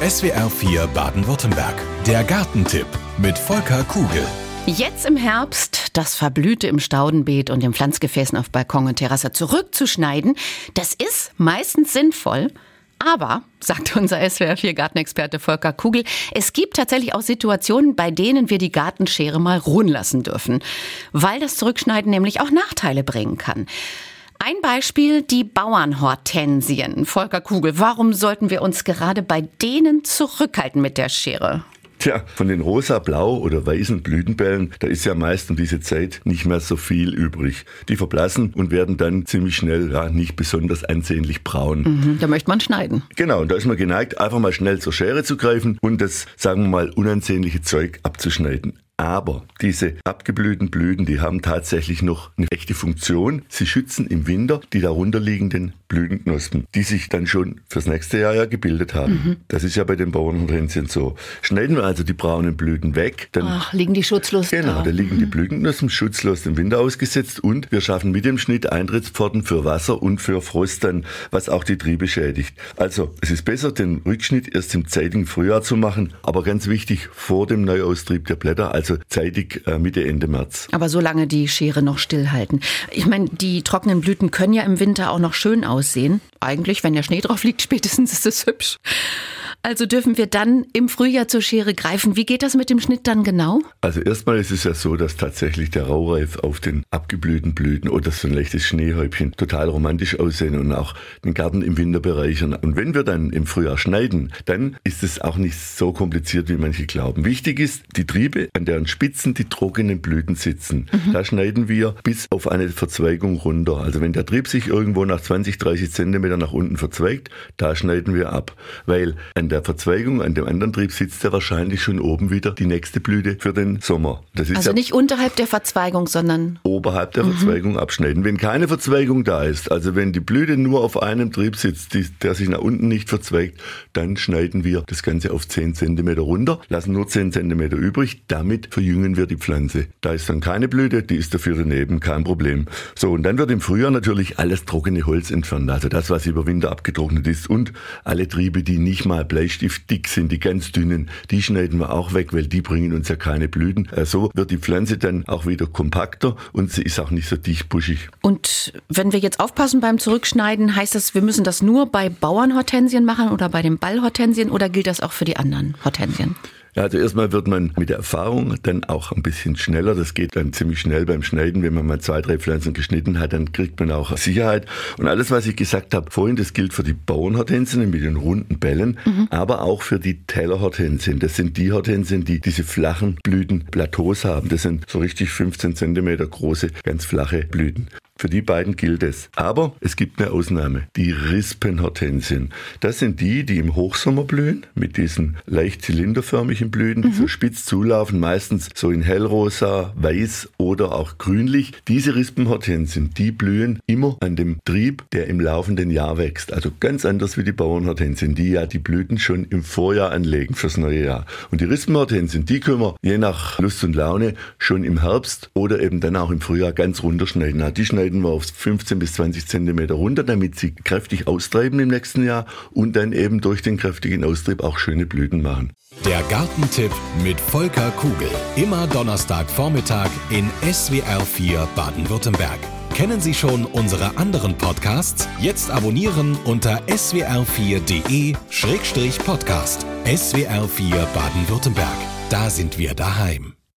SWR 4 Baden-Württemberg. Der Gartentipp mit Volker Kugel. Jetzt im Herbst das Verblühte im Staudenbeet und den Pflanzgefäßen auf Balkon und Terrasse zurückzuschneiden, das ist meistens sinnvoll. Aber, sagt unser SWR4 Gartenexperte Volker Kugel, es gibt tatsächlich auch Situationen, bei denen wir die Gartenschere mal ruhen lassen dürfen, weil das Zurückschneiden nämlich auch Nachteile bringen kann. Ein Beispiel, die Bauernhortensien. Volker Kugel, warum sollten wir uns gerade bei denen zurückhalten mit der Schere? Tja, von den rosa, blau oder weißen Blütenbällen, da ist ja meist um diese Zeit nicht mehr so viel übrig. Die verblassen und werden dann ziemlich schnell ja, nicht besonders ansehnlich braun. Mhm, da möchte man schneiden. Genau, und da ist man geneigt, einfach mal schnell zur Schere zu greifen und das, sagen wir mal, unansehnliche Zeug abzuschneiden. Aber diese abgeblühten Blüten, die haben tatsächlich noch eine echte Funktion. Sie schützen im Winter die darunterliegenden Blütenknospen, die sich dann schon fürs nächste Jahr ja gebildet haben. Mhm. Das ist ja bei den Bauernhortensien so. Schneiden wir also die braunen Blüten weg, dann Ach, liegen die schutzlos Genau, da. da liegen mhm. die Blütenknospen schutzlos dem Winter ausgesetzt und wir schaffen mit dem Schnitt Eintrittspforten für Wasser und für Frost dann, was auch die Triebe schädigt. Also, es ist besser, den Rückschnitt erst im zeitigen Frühjahr zu machen, aber ganz wichtig, vor dem Neuaustrieb der Blätter, also zeitig äh, Mitte, Ende März. Aber so lange die Schere noch stillhalten. Ich meine, die trockenen Blüten können ja im Winter auch noch schön aussehen. Eigentlich, wenn der Schnee drauf liegt, spätestens ist es hübsch. Also dürfen wir dann im Frühjahr zur Schere greifen. Wie geht das mit dem Schnitt dann genau? Also erstmal ist es ja so, dass tatsächlich der Raureif auf den abgeblühten Blüten oder so ein leichtes Schneehäubchen total romantisch aussehen und auch den Garten im Winter bereichern. Und wenn wir dann im Frühjahr schneiden, dann ist es auch nicht so kompliziert, wie manche glauben. Wichtig ist, die Triebe, an deren Spitzen die trockenen Blüten sitzen. Mhm. Da schneiden wir bis auf eine Verzweigung runter. Also wenn der Trieb sich irgendwo nach 20, 30 Zentimeter nach unten verzweigt, da schneiden wir ab. Weil an der der Verzweigung an dem anderen Trieb sitzt ja wahrscheinlich schon oben wieder die nächste Blüte für den Sommer. also ja nicht unterhalb der Verzweigung, sondern oberhalb der mhm. Verzweigung abschneiden. Wenn keine Verzweigung da ist, also wenn die Blüte nur auf einem Trieb sitzt, die, der sich nach unten nicht verzweigt, dann schneiden wir das Ganze auf 10 cm runter, lassen nur 10 cm übrig, damit verjüngen wir die Pflanze. Da ist dann keine Blüte, die ist dafür daneben, kein Problem. So, und dann wird im Frühjahr natürlich alles trockene Holz entfernt, also das, was über Winter abgetrocknet ist und alle Triebe, die nicht mal Blei Bleistift dick sind, die ganz dünnen, die schneiden wir auch weg, weil die bringen uns ja keine Blüten. So wird die Pflanze dann auch wieder kompakter und sie ist auch nicht so dicht buschig. Und wenn wir jetzt aufpassen beim Zurückschneiden, heißt das, wir müssen das nur bei Bauernhortensien machen oder bei den Ballhortensien oder gilt das auch für die anderen Hortensien? Ja, also erstmal wird man mit der Erfahrung dann auch ein bisschen schneller. Das geht dann ziemlich schnell beim Schneiden. Wenn man mal zwei, drei Pflanzen geschnitten hat, dann kriegt man auch Sicherheit. Und alles, was ich gesagt habe vorhin, das gilt für die Bauernhortensien mit den runden Bällen, mhm. aber auch für die Tellerhortensien. Das sind die Hortensien, die diese flachen Blütenplateaus haben. Das sind so richtig 15 Zentimeter große, ganz flache Blüten. Für die beiden gilt es. Aber es gibt eine Ausnahme. Die Rispenhortensien. Das sind die, die im Hochsommer blühen, mit diesen leicht zylinderförmigen Blüten, die mhm. so spitz zulaufen, meistens so in hellrosa, weiß oder auch grünlich. Diese Rispenhortensien, die blühen immer an dem Trieb, der im laufenden Jahr wächst. Also ganz anders wie die Bauernhortensien, die ja die Blüten schon im Vorjahr anlegen fürs neue Jahr. Und die Rispenhortensien, die können wir je nach Lust und Laune schon im Herbst oder eben dann auch im Frühjahr ganz runterschneiden. Die schneiden schneiden wir auf 15 bis 20 Zentimeter runter, damit sie kräftig austreiben im nächsten Jahr und dann eben durch den kräftigen Austrieb auch schöne Blüten machen. Der Gartentipp mit Volker Kugel. Immer Donnerstagvormittag in SWR 4 Baden-Württemberg. Kennen Sie schon unsere anderen Podcasts? Jetzt abonnieren unter swr4.de-podcast. SWR 4 Baden-Württemberg. Da sind wir daheim.